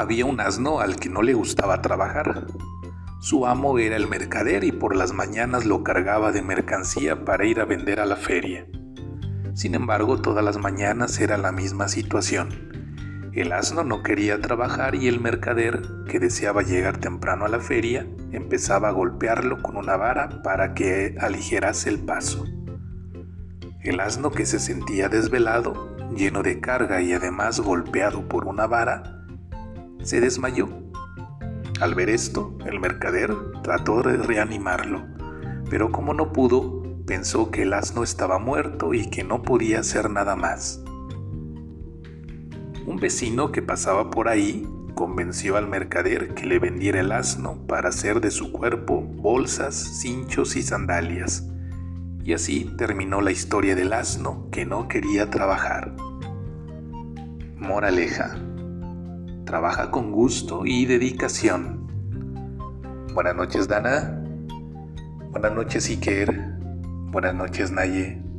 Había un asno al que no le gustaba trabajar. Su amo era el mercader y por las mañanas lo cargaba de mercancía para ir a vender a la feria. Sin embargo, todas las mañanas era la misma situación. El asno no quería trabajar y el mercader, que deseaba llegar temprano a la feria, empezaba a golpearlo con una vara para que aligerase el paso. El asno que se sentía desvelado, lleno de carga y además golpeado por una vara, se desmayó. Al ver esto, el mercader trató de reanimarlo, pero como no pudo, pensó que el asno estaba muerto y que no podía hacer nada más. Un vecino que pasaba por ahí convenció al mercader que le vendiera el asno para hacer de su cuerpo bolsas, cinchos y sandalias. Y así terminó la historia del asno que no quería trabajar. Moraleja. Trabaja con gusto y dedicación. Buenas noches Dana. Buenas noches Iker. Buenas noches Naye.